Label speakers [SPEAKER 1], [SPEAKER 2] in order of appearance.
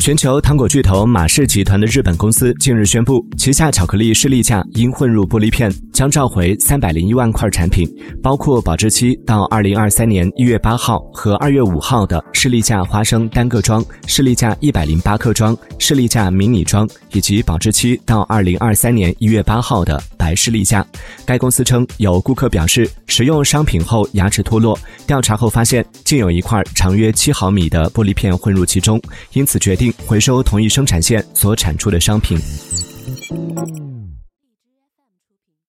[SPEAKER 1] 全球糖果巨头马氏集团的日本公司近日宣布，旗下巧克力士力架因混入玻璃片，将召回三百零一万块产品，包括保质期到二零二三年一月八号和二月五号的士力架花生单个装、士力架一百零八克装、士力架迷你装，以及保质期到二零二三年一月八号的来试了一下。该公司称，有顾客表示使用商品后牙齿脱落，调查后发现竟有一块长约七毫米的玻璃片混入其中，因此决定。回收同一生产线所产出的商品。